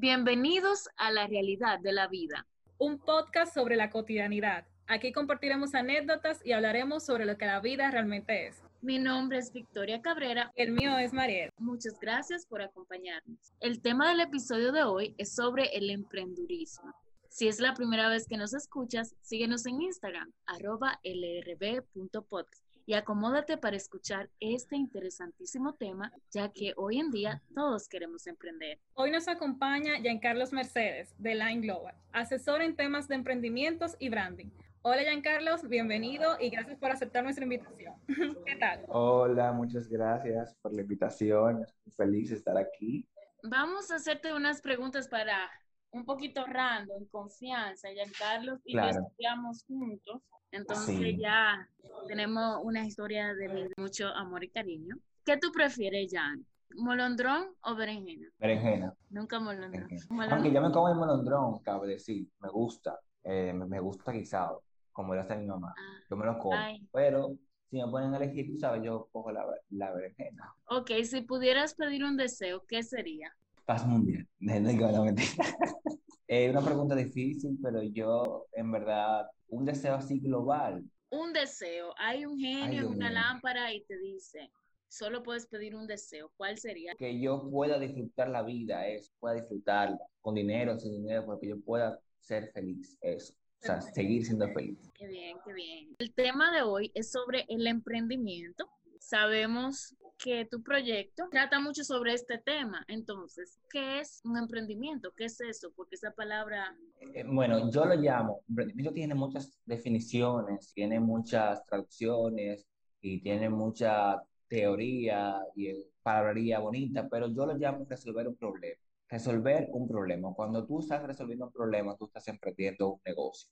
Bienvenidos a la realidad de la vida. Un podcast sobre la cotidianidad. Aquí compartiremos anécdotas y hablaremos sobre lo que la vida realmente es. Mi nombre es Victoria Cabrera. El mío es Mariel. Muchas gracias por acompañarnos. El tema del episodio de hoy es sobre el emprendurismo. Si es la primera vez que nos escuchas, síguenos en Instagram, arroba lrb.podcast y acomódate para escuchar este interesantísimo tema, ya que hoy en día todos queremos emprender. Hoy nos acompaña Giancarlos Mercedes de Line Global, asesor en temas de emprendimientos y branding. Hola Giancarlos, bienvenido y gracias por aceptar nuestra invitación. ¿Qué tal? Hola, muchas gracias por la invitación. Estoy feliz de estar aquí. Vamos a hacerte unas preguntas para un poquito random, confianza. Giancarlos y yo estudiamos juntos entonces ya tenemos una historia de mucho amor y cariño. ¿Qué tú prefieres, Jan? ¿Molondrón o berenjena? Berenjena. Nunca molondrón. Aunque yo me como el molondrón, cabe decir, me gusta. Eh, me gusta guisado, como lo hace mi mamá. Ah, yo me lo como. Pero si me ponen a elegir, tú sabes, yo cojo la, la berenjena. Ok, si pudieras pedir un deseo, ¿qué sería? Paz mundial. No, mentira. Es una pregunta difícil, pero yo, en verdad, un deseo así global. Un deseo. Hay un genio en una lámpara y te dice, solo puedes pedir un deseo. ¿Cuál sería? Que yo pueda disfrutar la vida, eso, pueda disfrutarla, con dinero, sin dinero, porque yo pueda ser feliz, eso. O sea, seguir siendo feliz. Qué bien, qué bien. El tema de hoy es sobre el emprendimiento. Sabemos que tu proyecto trata mucho sobre este tema. Entonces, ¿qué es un emprendimiento? ¿Qué es eso? Porque esa palabra... Eh, bueno, yo lo llamo, emprendimiento tiene muchas definiciones, tiene muchas traducciones y tiene mucha teoría y palabrería bonita, pero yo lo llamo resolver un problema. Resolver un problema. Cuando tú estás resolviendo un problema, tú estás emprendiendo un negocio.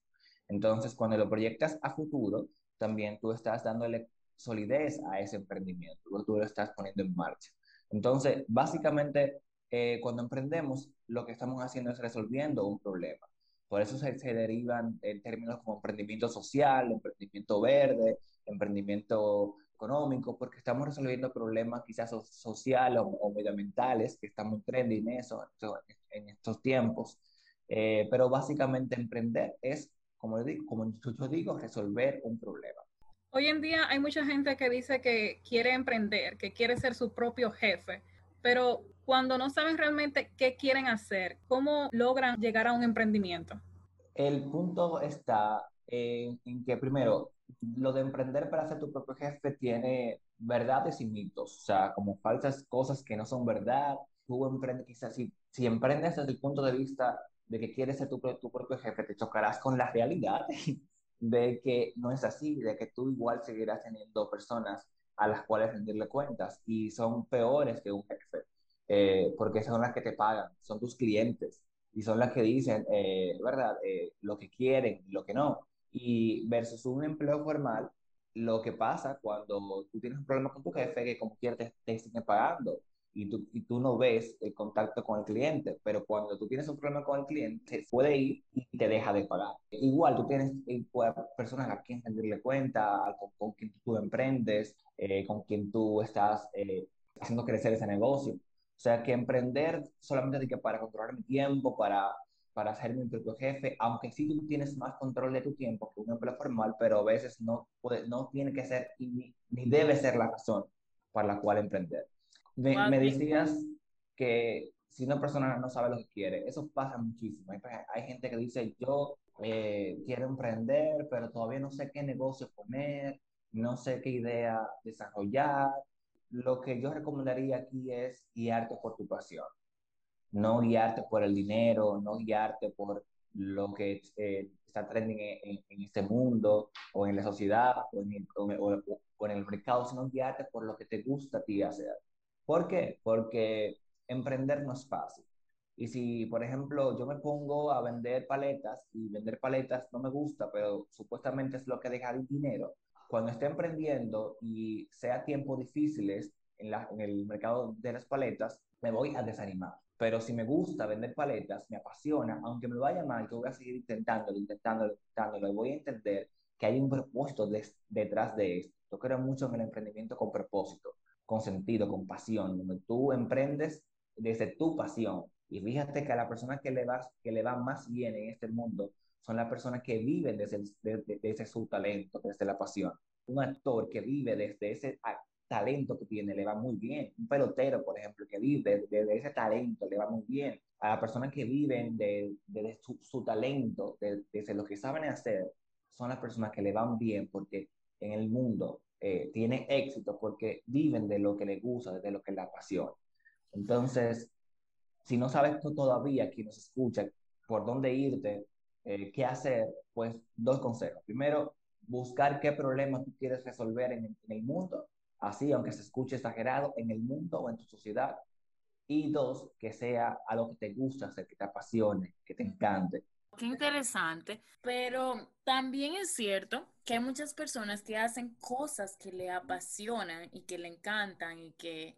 Entonces, cuando lo proyectas a futuro, también tú estás dándole solidez a ese emprendimiento, luego tú lo estás poniendo en marcha. Entonces, básicamente, eh, cuando emprendemos, lo que estamos haciendo es resolviendo un problema. Por eso se, derivan en términos como emprendimiento social, emprendimiento verde, emprendimiento económico, porque estamos resolviendo problemas quizás sociales o, medioambientales, que están muy trendy en eso, en estos tiempos. Eh, pero básicamente emprender es, como, digo, como yo digo, resolver un problema. Hoy en día hay mucha gente que dice que quiere emprender, que quiere ser su propio jefe, pero cuando no saben realmente qué quieren hacer, ¿cómo logran llegar a un emprendimiento? El punto está en, que primero, lo de emprender para ser tu propio jefe tiene verdades y mitos, o sea, como falsas cosas que no son verdad. Tú emprendes, quizás si, si emprendes desde el punto de vista de que quieres ser tu, tu propio jefe, te chocarás con la realidad de que no es así, de que tú igual seguirás teniendo personas a las cuales rendirle cuentas y son peores que un jefe, eh, porque son las que te pagan, son tus clientes y son las que dicen, eh, ¿verdad?, eh, lo que quieren y lo que no. Y versus un empleo formal, lo que pasa cuando tú tienes un problema con tu jefe, que como quieras te, te siguen pagando y tú, y tú no ves el contacto con el cliente, pero cuando tú tienes un problema con el cliente, puede ir y te deja de pagar. Igual tú tienes eh, personas a quien rendirle cuenta, con, quien tú emprendes, eh, con quien tú estás eh, haciendo crecer ese negocio. O sea, que emprender solamente que para controlar mi tiempo, para, para ser mi propio jefe, aunque sí tú tienes más control de tu tiempo que un empleo formal, pero a veces no, puede, no tiene que ser ni, ni debe ser la razón para la cual emprender. Me, decías que si una persona no sabe lo que quiere, eso pasa muchísimo. Hay, gente que dice, yo eh, quiero emprender, pero todavía no sé qué negocio poner, no sé qué idea desarrollar. Lo que yo recomendaría aquí es guiarte por tu pasión, no guiarte por el dinero, no guiarte por lo que eh, está trending en, en, este mundo o en la sociedad o en, el, o en el mercado, sino guiarte por lo que te gusta a ti hacer. ¿Por qué? Porque emprender no es fácil. Y si, por ejemplo, yo me pongo a vender paletas y vender paletas no me gusta, pero supuestamente es lo que deja el dinero, cuando esté emprendiendo y sea tiempos difíciles en, la, en el mercado de las paletas, me voy a desanimar. Pero si me gusta vender paletas, me apasiona, aunque me vaya mal, yo voy a seguir intentándolo, intentándolo, intentándolo, y voy a entender que hay un propósito detrás de esto. Yo creo mucho en el emprendimiento con propósito con sentido, con pasión, donde tú emprendes desde tu pasión Y fíjate que a la persona que le va, que le va más bien en este mundo son las personas que viven desde, ese su talento, desde la pasión. Un actor que vive desde ese talento que tiene le va muy bien. Un pelotero, por ejemplo, que vive desde ese talento le va muy bien. A las personas que viven de, su, talento, desde lo que saben hacer, son las personas que le van bien porque en el mundo eh, tienen éxito porque viven de lo que les gusta, de lo que les apasiona. Entonces, si no sabes tú todavía, quien nos escucha, por dónde irte, eh, qué hacer, pues dos consejos. Primero, buscar qué problema tú quieres resolver en el, mundo, así, aunque se escuche exagerado, en el mundo o en tu sociedad. Y dos, que sea algo que te gusta hacer, que te apasione, que te encante. Qué interesante, pero también es cierto que hay muchas personas que hacen cosas que le apasionan y que le encantan y que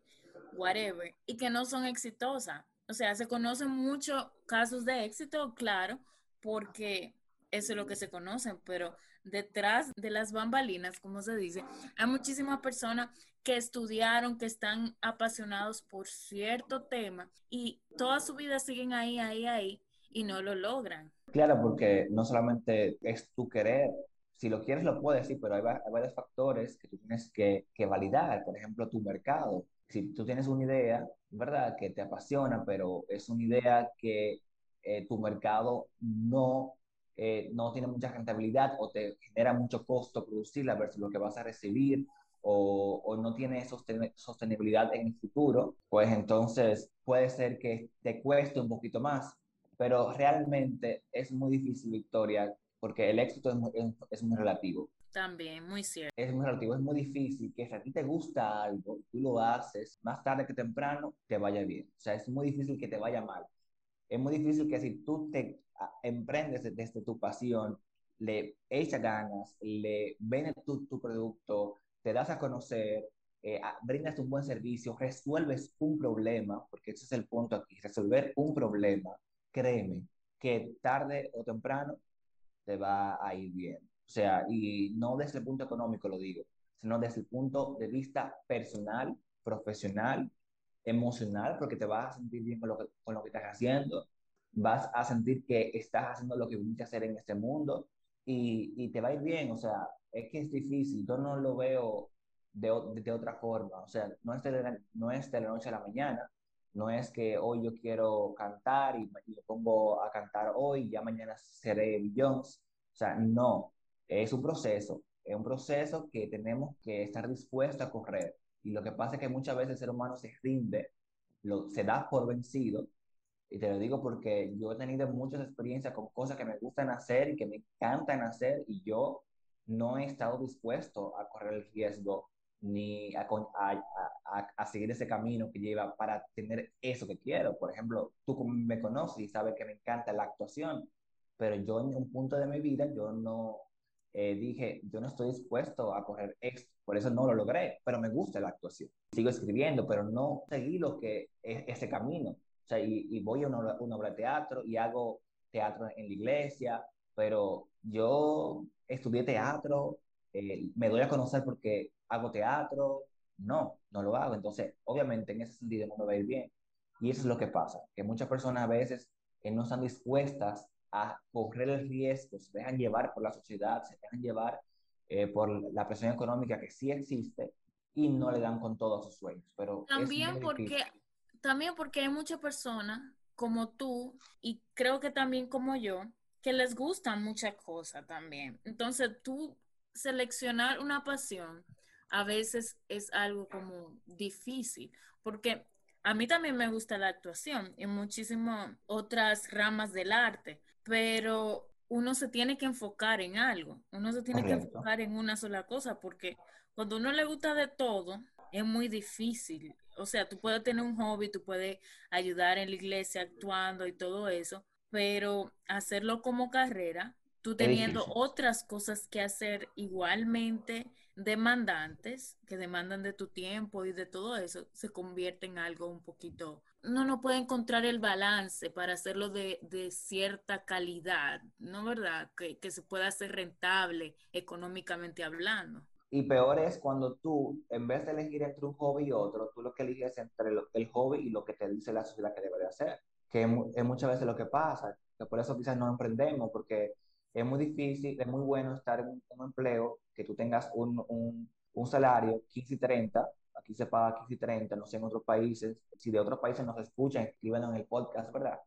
whatever, y que no son exitosas. O sea, se conocen muchos casos de éxito, claro, porque eso es lo que se conocen, pero detrás de las bambalinas, como se dice, hay muchísimas personas que estudiaron, que están apasionados por cierto tema y toda su vida siguen ahí, ahí, ahí y no lo logran. Claro, porque no solamente es tu querer, si lo quieres lo puedes, pero hay, varios factores que tú tienes que, validar, por ejemplo, tu mercado si tú tienes una idea, ¿verdad?, que te apasiona, pero es una idea que eh, tu mercado no, eh, no tiene mucha rentabilidad o te genera mucho costo producirla versus lo que vas a recibir o, o no tiene sostenibilidad en el futuro, pues entonces puede ser que te cueste un poquito más, pero realmente es muy difícil, Victoria, porque el éxito es es muy relativo. También, muy cierto. Es muy relativo, es muy difícil que si a ti te gusta algo, tú lo haces, más tarde que temprano te vaya bien. O sea, es muy difícil que te vaya mal. Es muy difícil que si tú te ah, emprendes desde tu pasión, le echas ganas, le vendes tu, tu producto, te das a conocer, eh, ah, brindas un buen servicio, resuelves un problema, porque ese es el punto aquí, resolver un problema, créeme que tarde o temprano te va a ir bien. O sea, y no desde el punto económico lo digo, sino desde el punto de vista personal, profesional, emocional, porque te vas a sentir bien con lo que, con estás haciendo, vas a sentir que estás haciendo lo que viniste a hacer en este mundo y, te va a ir bien. O sea, es que es difícil, yo no lo veo de, otra forma. O sea, no es, la, no es de la noche a la mañana, no es que hoy yo quiero cantar y, me pongo a cantar hoy ya mañana seré Jones. O sea, no, es un proceso, es un proceso que tenemos que estar dispuestos a correr. Y lo que pasa es que muchas veces el ser humano se rinde, lo, se da por vencido. Y te lo digo porque yo he tenido muchas experiencias con cosas que me gustan hacer y que me encantan hacer y yo no he estado dispuesto a correr el riesgo ni a, a, a, seguir ese camino que lleva para tener eso que quiero. Por ejemplo, tú me conoces y sabes que me encanta la actuación, pero yo en un punto de mi vida yo no, eh, dije, yo no estoy dispuesto a coger esto, por eso no lo logré, pero me gusta la actuación. Sigo escribiendo, pero no seguí lo que es ese camino. O sea, y, voy a una, obra de teatro y hago teatro en la iglesia, pero yo estudié teatro, eh, me doy a conocer porque hago teatro, no, no lo hago. Entonces, obviamente en ese sentido no me va a ir bien. Y eso es lo que pasa, que muchas personas a veces eh, no están dispuestas a correr el riesgo, se dejan llevar por la sociedad, se dejan llevar eh, por la presión económica que sí existe y no le dan con todos sus sueños. Pero también porque también porque hay muchas personas como tú y creo que también como yo que les gustan muchas cosas también. Entonces, tú seleccionar una pasión a veces es algo como difícil, porque a mí también me gusta la actuación y muchísimas otras ramas del arte, pero uno se tiene que enfocar en algo, uno se tiene que enfocar en una sola cosa, porque cuando uno le gusta de todo, es muy difícil. O sea, tú puedes tener un hobby, tú puedes ayudar en la iglesia actuando y todo eso, pero hacerlo como carrera, tú teniendo otras cosas que hacer igualmente demandantes, que demandan de tu tiempo y de todo eso, se convierte en algo un poquito uno no puede encontrar el balance para hacerlo de, de cierta calidad, ¿no verdad? Que, que, se pueda hacer rentable económicamente hablando. Y peor es cuando tú, en vez de elegir entre un hobby y otro, tú lo que eliges entre el hobby y lo que te dice la sociedad que debe de hacer. que es muchas veces lo que pasa, que por eso quizás no emprendemos, porque es muy difícil, es muy bueno estar en un, empleo que tú tengas un, un, un, salario 15 y 30, aquí se paga 15 y 30, no sé en otros países, si de otros países nos escuchan, escriben en el podcast, ¿verdad?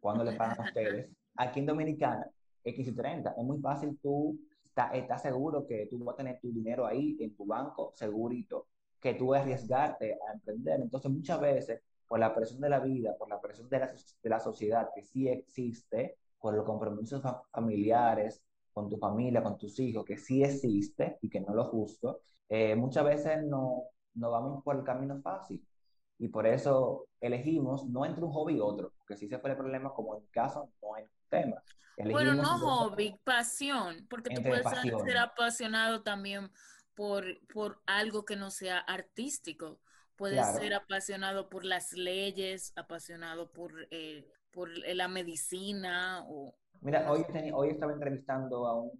¿Cuándo le pagan a ustedes? Aquí en Dominicana es 15 y 30, es muy fácil tú estás está seguro que tú vas a tener tu dinero ahí en tu banco segurito, que tú vas a arriesgarte a emprender. Entonces muchas veces por la presión de la vida, por la presión de la, de la sociedad que sí existe, por los compromisos familiares, con tu familia, con tus hijos, que sí existe y que no lo justo, eh, muchas veces no, no vamos por el camino fácil. Y por eso elegimos no entre un hobby y otro, porque si se fue el problema, como en mi caso, no hay tema. bueno, no hobby, pasión, porque tú puedes ser apasionado también por, por algo que no sea artístico. Puedes ser apasionado por las leyes, apasionado por eh, por la medicina o... Mira, hoy, hoy estaba entrevistando a un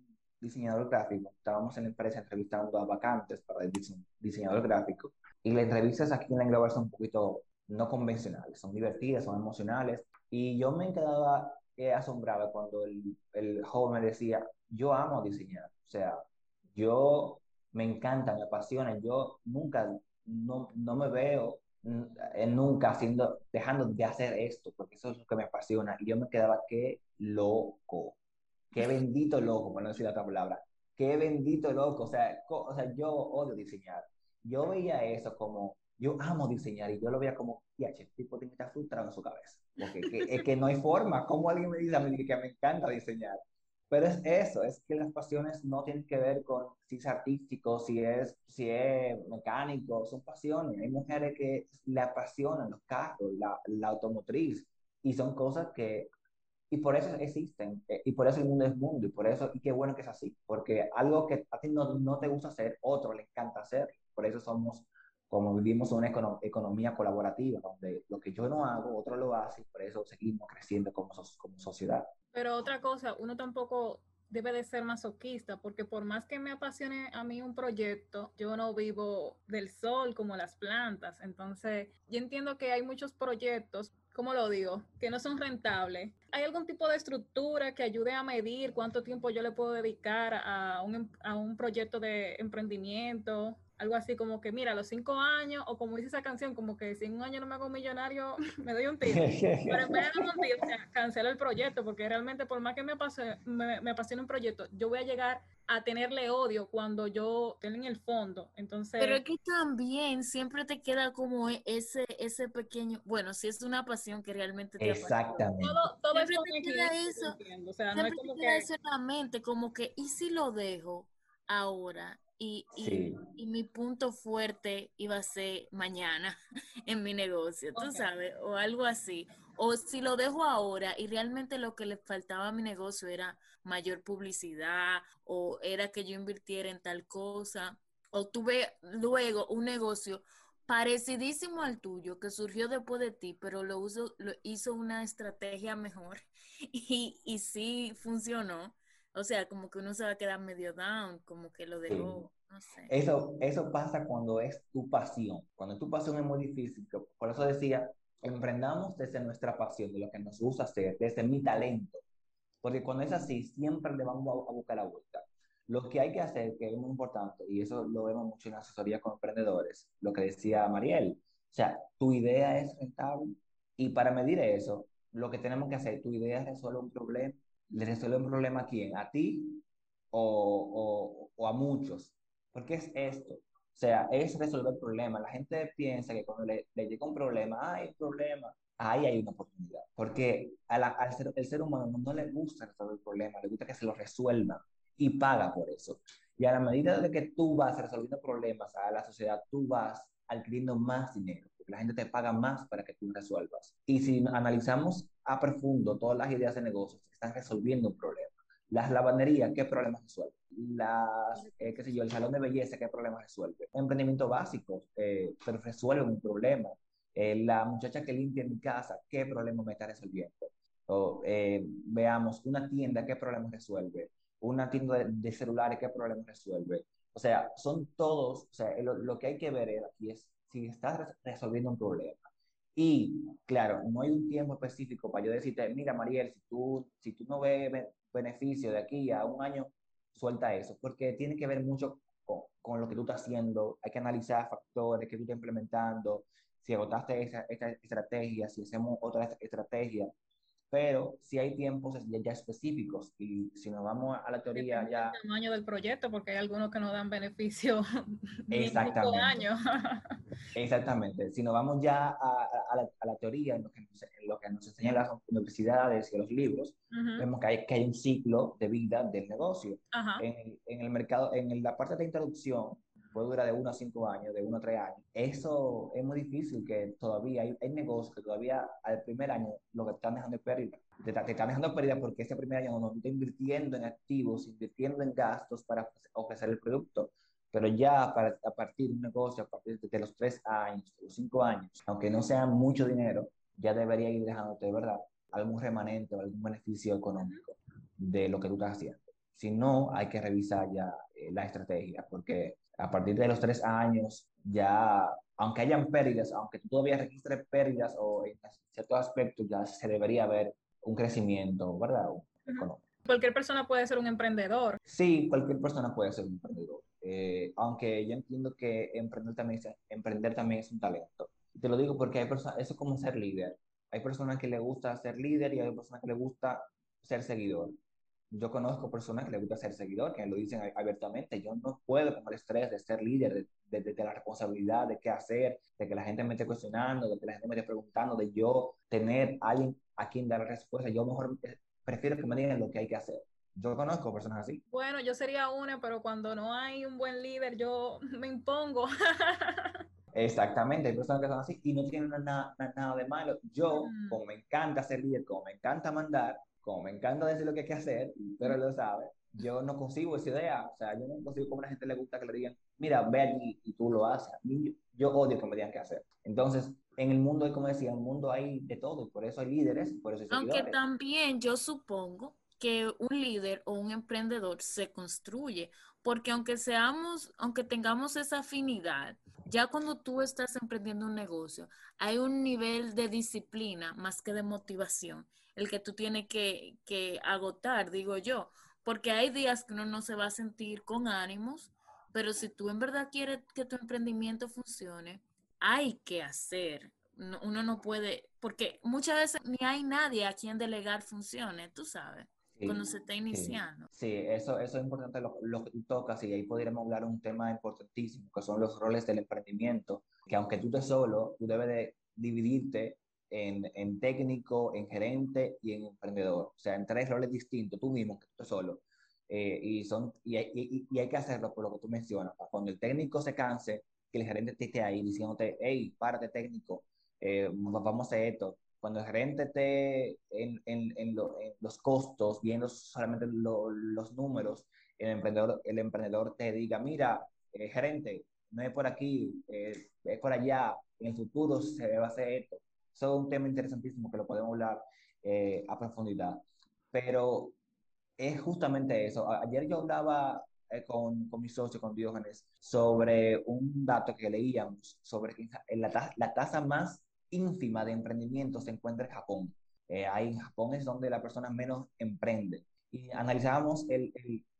diseñador gráfico, estábamos en la empresa entrevistando a vacantes para el diseñador gráfico. Y las entrevistas aquí en la Global son un poquito no convencionales, son divertidas, son emocionales. Y yo me quedaba eh, asombrado cuando el, el joven me decía, yo amo diseñar, o sea, yo me encanta, me apasiona, yo nunca, no, no me veo nunca haciendo, dejando de hacer esto, porque eso es lo que me apasiona. Y yo me quedaba, qué loco, qué bendito loco, por no decir otra palabra, qué bendito loco. O sea, o sea, yo odio diseñar. Yo veía eso como, yo amo diseñar y yo lo veía como, ya, el tipo tiene que estar frustrado en su cabeza. Porque es que no hay forma. como alguien me dice a mí que me encanta diseñar? Pero es eso, es que las pasiones no tienen que ver con si es artístico, si es, si es mecánico, son pasiones. Hay mujeres que le apasionan los carros, la, la automotriz, y son cosas que, y por eso existen, eh, y por eso el mundo es mundo, y por eso, y qué bueno que es así, porque algo que a ti no, no te gusta hacer, otro le encanta hacer, por eso somos, como vivimos una economía colaborativa, donde lo que yo no hago, otro lo hace, y por eso seguimos creciendo como, como sociedad. Pero otra cosa, uno tampoco debe de ser masoquista, porque por más que me apasione a mí un proyecto, yo no vivo del sol como las plantas. Entonces, yo entiendo que hay muchos proyectos, como lo digo, que no son rentables. ¿Hay algún tipo de estructura que ayude a medir cuánto tiempo yo le puedo dedicar a un, a un proyecto de emprendimiento? Algo así como que, mira, a los cinco años, o como dice esa canción, como que si en un año no me hago millonario, me doy un tiro. Pero en vez de un tiro, o sea, cancelo el proyecto, porque realmente por más que me, pase, me, me apasione un proyecto, yo voy a llegar a tenerle odio cuando yo tengo en el fondo. Entonces. Pero es que también siempre te queda como e, ese, ese pequeño, bueno, si es una pasión que realmente te Exactamente. Todo, todo siempre te queda eso. O sea, no es como te queda eso en la mente, como que, ¿y si lo dejo ahora? Y, y, mi punto fuerte iba a ser mañana en mi negocio, tú sabes, o algo así. O si lo dejo ahora y realmente lo que le faltaba a mi negocio era mayor publicidad o era que yo invirtiera en tal cosa, o tuve luego un negocio parecidísimo al tuyo que surgió después de ti, pero lo, uso, lo hizo una estrategia mejor y, y sí funcionó o sea, como que uno se va a quedar medio down, como que lo dejó, no sé. Eso, eso pasa cuando es tu pasión. Cuando tu pasión es muy difícil. Por eso decía, emprendamos desde nuestra pasión, de lo que nos gusta hacer, desde mi talento. Porque cuando es así, siempre le vamos a, buscar la vuelta. Lo que hay que hacer, que es muy importante, y eso lo vemos mucho en asesoría con emprendedores, lo que decía Mariel, o sea, tu idea es rentable y para medir eso, lo que tenemos que hacer, tu idea resuelve un problema, le resuelve un problema a quién, a ti o, o, o a muchos. Porque es esto, o sea, es resolver problemas. La gente piensa que cuando le, le llega un problema, hay un problema, ahí hay una oportunidad. Porque al ser, el ser humano no, le gusta resolver problemas, le gusta que se lo resuelva y paga por eso. Y a la medida de que tú vas resolviendo problemas a la sociedad, tú vas adquiriendo más dinero, la gente te paga más para que tú resuelvas. Y si analizamos a profundo todas las ideas de negocios, están resolviendo un problema. Las lavanderías, ¿qué problemas resuelven? Las, eh, qué sé yo, el salón de belleza, ¿qué problemas resuelve? Emprendimiento básico, eh, pero resuelve un problema. Eh, la muchacha que limpia mi casa, ¿qué problema me está resolviendo? O, veamos, una tienda, ¿qué problemas resuelve? Una tienda de, celulares, ¿qué problemas resuelve? O sea, son todos, o sea, lo, lo que hay que ver aquí es si estás resolviendo un problema. Y claro, no hay un tiempo específico para yo decirte, mira, Mariel, si tú, si tú no ves beneficio de aquí a un año, suelta eso, porque tiene que ver mucho con, con, lo que tú estás haciendo, hay que analizar factores que tú estás implementando, si agotaste esa, esta estrategia, si hacemos otra estrategia, pero si hay tiempos ya, específicos y si nos vamos a la teoría ya... El tamaño del proyecto, porque hay algunos que no dan beneficio Exactamente. años. Exactamente. Si nos vamos ya a, a, la, a la, teoría, en lo, que nos, en lo, que nos, enseñan las universidades y los libros, vemos que hay, que hay un ciclo de vida del negocio. En, en, el mercado, en la parte de introducción, puede durar de uno a cinco años, de uno a tres años. Eso es muy difícil que todavía hay, hay negocios que todavía al primer año lo que están dejando es pérdida. Te, te, están dejando pérdida porque ese primer año no está invirtiendo en activos, invirtiendo en gastos para ofrecer el producto. Pero ya para, a partir de un negocio, a partir de, los tres años, de los cinco años, aunque no sea mucho dinero, ya debería ir dejándote de verdad algún remanente o algún beneficio económico de lo que tú estás haciendo. Si no, hay que revisar ya eh, la estrategia, porque a partir de los tres años, ya, aunque hayan pérdidas, aunque tú todavía registres pérdidas o en ciertos aspectos, ya se debería ver un crecimiento, ¿verdad? Cualquier persona puede ser un emprendedor. Sí, cualquier persona puede ser un emprendedor. Eh, aunque yo entiendo que emprender también, emprender también es un talento. Te lo digo porque hay personas, eso es como ser líder. Hay personas que le gusta ser líder y hay personas que le gusta ser seguidor yo conozco personas que les gusta ser seguidor, que lo dicen abiertamente, yo no puedo con el estrés de ser líder, de, de, la responsabilidad de qué hacer, de que la gente me esté cuestionando, de que la gente me esté preguntando, de yo tener a alguien a quien dar respuesta, yo mejor eh, prefiero que me digan lo que hay que hacer. Yo conozco personas así. Bueno, yo sería una, pero cuando no hay un buen líder, yo me impongo. Exactamente, hay personas que son así y no tienen nada, nada de malo. Yo, mm. como me encanta ser líder, como me encanta mandar, como me encanta decir lo que hay que hacer, pero lo sabe, yo no consigo esa idea, o sea, yo no consigo como a la gente le gusta que le digan, mira, ve allí y tú lo haces. Yo, yo odio que me digan qué hacer. Entonces, en el mundo hay, como decía, en el mundo hay de todo, por eso hay líderes, por eso hay Aunque también yo supongo que un líder o un emprendedor se construye, porque aunque seamos, aunque tengamos esa afinidad, ya cuando tú estás emprendiendo un negocio, hay un nivel de disciplina más que de motivación el que tú tienes que, agotar, digo yo, porque hay días que uno no se va a sentir con ánimos, pero si tú en verdad quieres que tu emprendimiento funcione, hay que hacer. uno no puede, porque muchas veces ni hay nadie a quien delegar funciones, tú sabes, cuando se está iniciando. Sí, eso, eso es importante lo, lo que tú tocas y ahí podríamos hablar un tema importantísimo, que son los roles del emprendimiento, que aunque tú estés solo, tú debes de dividirte en, en, técnico, en gerente y en emprendedor. O sea, en tres roles distintos, tú mismo, que tú solo. Eh, y, son, y, y, y, hay que hacerlo por lo que tú mencionas. Cuando el técnico se canse, que el gerente esté ahí diciéndote, hey, párate técnico, eh, vamos a hacer esto. Cuando el gerente esté en, en, en, los costos, viendo solamente los números, el emprendedor, el emprendedor te diga, mira, eh, gerente, no es por aquí, es por allá, en el futuro se a hacer esto eso es un tema interesantísimo que lo podemos hablar eh, a profundidad. Pero es justamente eso. Ayer yo hablaba eh, con, con, mi socio, con Diógenes, sobre un dato que leíamos, sobre la, la tasa más ínfima de emprendimiento se encuentra en Japón. Eh, ahí en Japón es donde la persona menos emprende. Y analizábamos el,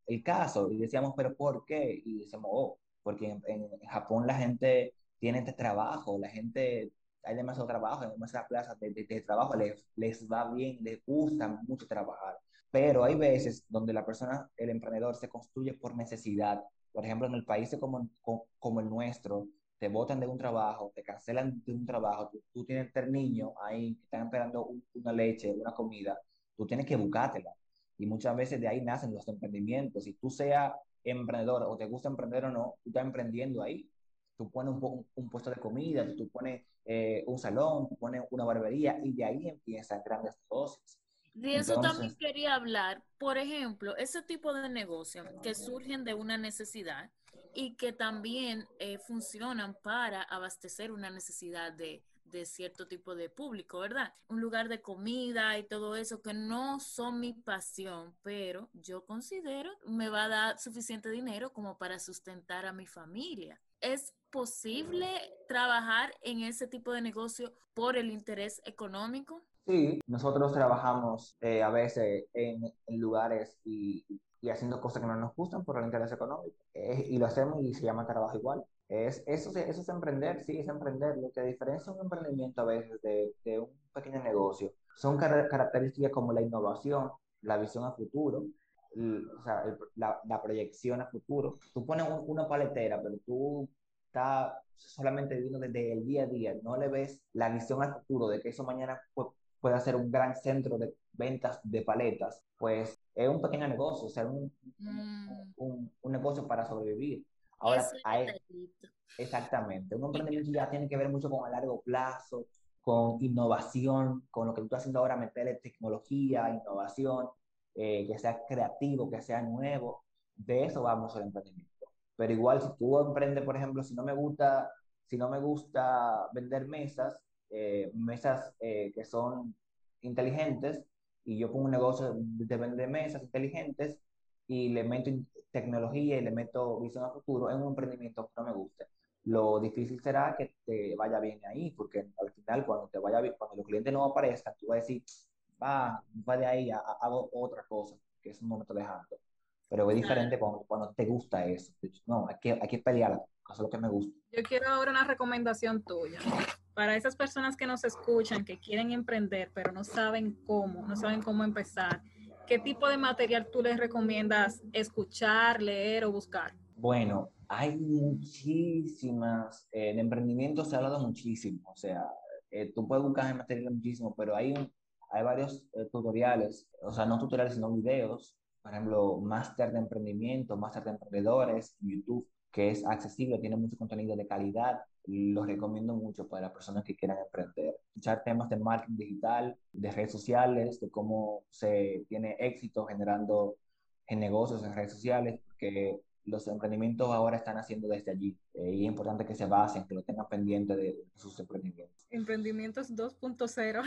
el, caso y decíamos, pero ¿por qué? Y decíamos, oh, porque en, Japón la gente tiene este trabajo, la gente hay demasiado trabajo, hay demasiadas plazas de, de, trabajo, les, les va bien, les gusta mucho trabajar. Pero hay veces donde la persona, el emprendedor, se construye por necesidad. Por ejemplo, en el país como, como el nuestro, te botan de un trabajo, te cancelan de un trabajo, tú, tienes tres niños ahí que están esperando una leche, una comida, tú tienes que buscártela. Y muchas veces de ahí nacen los emprendimientos. Si tú seas emprendedor o te gusta emprender o no, tú estás emprendiendo ahí. Tú pones un, un puesto de comida, tú pones eh, un salón, pone una barbería y de ahí empiezan grandes negocios. De eso también quería hablar. Por ejemplo, ese tipo de negocios que surgen de una necesidad y que también eh, funcionan para abastecer una necesidad de, de cierto tipo de público, ¿verdad? Un lugar de comida y todo eso que no son mi pasión, pero yo considero me va a dar suficiente dinero como para sustentar a mi familia. ¿es posible trabajar en ese tipo de negocio por el interés económico? Sí, nosotros trabajamos eh, a veces en, lugares y, haciendo cosas que no nos gustan por el interés económico. Y lo hacemos y se llama trabajo igual. Es, eso, eso es emprender, sí, es emprender. Lo que diferencia un emprendimiento a veces de, de un pequeño negocio son car características como la innovación, la visión a futuro, o sea, la, la, proyección a futuro. Tú pones una paletera, pero tú estás solamente viviendo desde el día a día, no le ves la visión al futuro de que eso mañana pueda ser un gran centro de ventas de paletas, pues es un pequeño negocio, o sea, un, mm. un, un negocio para sobrevivir. Ahora, hay, exactamente, un emprendimiento ya tiene que ver mucho con a largo plazo, con innovación, con lo que tú estás haciendo ahora, meterle tecnología, innovación, eh, que sea creativo, que sea nuevo, de eso vamos al emprendimiento. Pero igual si tú emprendes, por ejemplo, si no me gusta, si no me gusta vender mesas, eh, mesas eh, que son inteligentes, y yo pongo un negocio de vender mesas inteligentes y le meto tecnología y le meto visión a futuro en un emprendimiento que no me guste. Lo difícil será que te vaya bien ahí, porque al final cuando te vaya bien, cuando los clientes no aparezcan, tú vas a decir, va, va de ahí, hago otra cosa, que es un momento dejando. Pero es diferente cuando, cuando te gusta eso. No, hay que, hay que pelear, eso es lo que me gusta. Yo quiero ahora una recomendación tuya. Para esas personas que nos escuchan, que quieren emprender, pero no saben cómo, no saben cómo empezar, ¿qué tipo de material tú les recomiendas escuchar, leer o buscar? Bueno, hay muchísimas, eh, en emprendimiento se ha hablado muchísimo, o sea, eh, tú puedes buscar en material muchísimo, pero hay, hay varios eh, tutoriales, o sea, no tutoriales, sino videos, por ejemplo, máster de emprendimiento, máster de emprendedores, YouTube, que es accesible, tiene mucho contenido de calidad, los recomiendo mucho para las personas que quieran emprender. Escuchar temas de marketing digital, de redes sociales, de cómo se tiene éxito generando en negocios en redes sociales, porque los emprendimientos ahora están haciendo desde allí eh, y es importante que se basen, que lo tengan pendiente de, sus emprendimientos. Emprendimientos 2.0.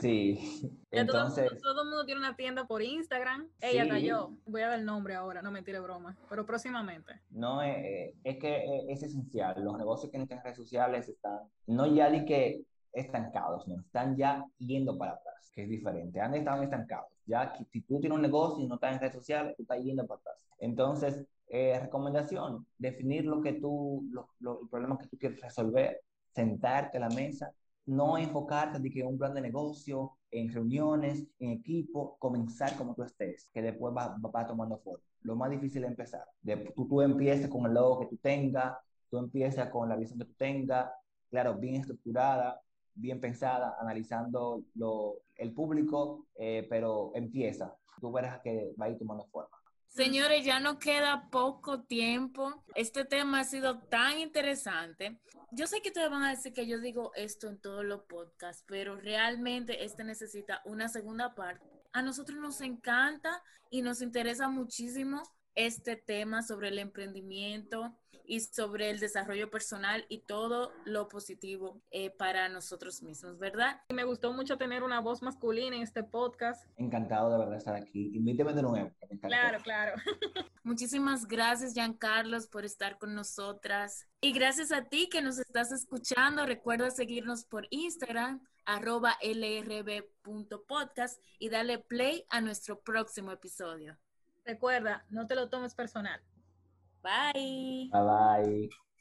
sí. Entonces, todo, el mundo tiene una tienda por Instagram. Ella sí. yo. Voy a dar el nombre ahora, no me tire broma, pero próximamente. No, eh, eh, es que es esencial. Los negocios que no tienen redes sociales están, no ya de que estancados, no, están ya yendo para atrás, que es diferente. Han estado estancados. Ya, si tú tienes un negocio y no estás en redes sociales, tú estás yendo para atrás. Entonces, eh, recomendación, definir lo que tú, lo, lo, el problema que tú quieres resolver, sentarte a la mesa, no enfocarte en que un plan de negocio, en reuniones, en equipo, comenzar como tú estés, que después va, va, tomando forma. Lo más difícil es empezar. De, tú, tú empieces con el logo que tú tengas, tú empiezas con la visión que tú tengas, claro, bien estructurada, bien pensada, analizando lo, el público, eh, pero empieza. Tú verás que va a ir tomando forma. Señores, ya no queda poco tiempo. Este tema ha sido tan interesante. Yo sé que ustedes van a decir que yo digo esto en todos los podcasts, pero realmente este necesita una segunda parte. A nosotros nos encanta y nos interesa muchísimo este tema sobre el emprendimiento, y sobre el desarrollo personal y todo lo positivo eh, para nosotros mismos, ¿verdad? Me gustó mucho tener una voz masculina en este podcast. Encantado de verdad estar aquí. Invíteme de nuevo. Claro, claro. Muchísimas gracias, Giancarlos, por estar con nosotras. Y gracias a ti que nos estás escuchando. Recuerda seguirnos por Instagram arroba lrb.podcast y dale play a nuestro próximo episodio. Recuerda, no te lo tomes personal. Bye. Bye bye.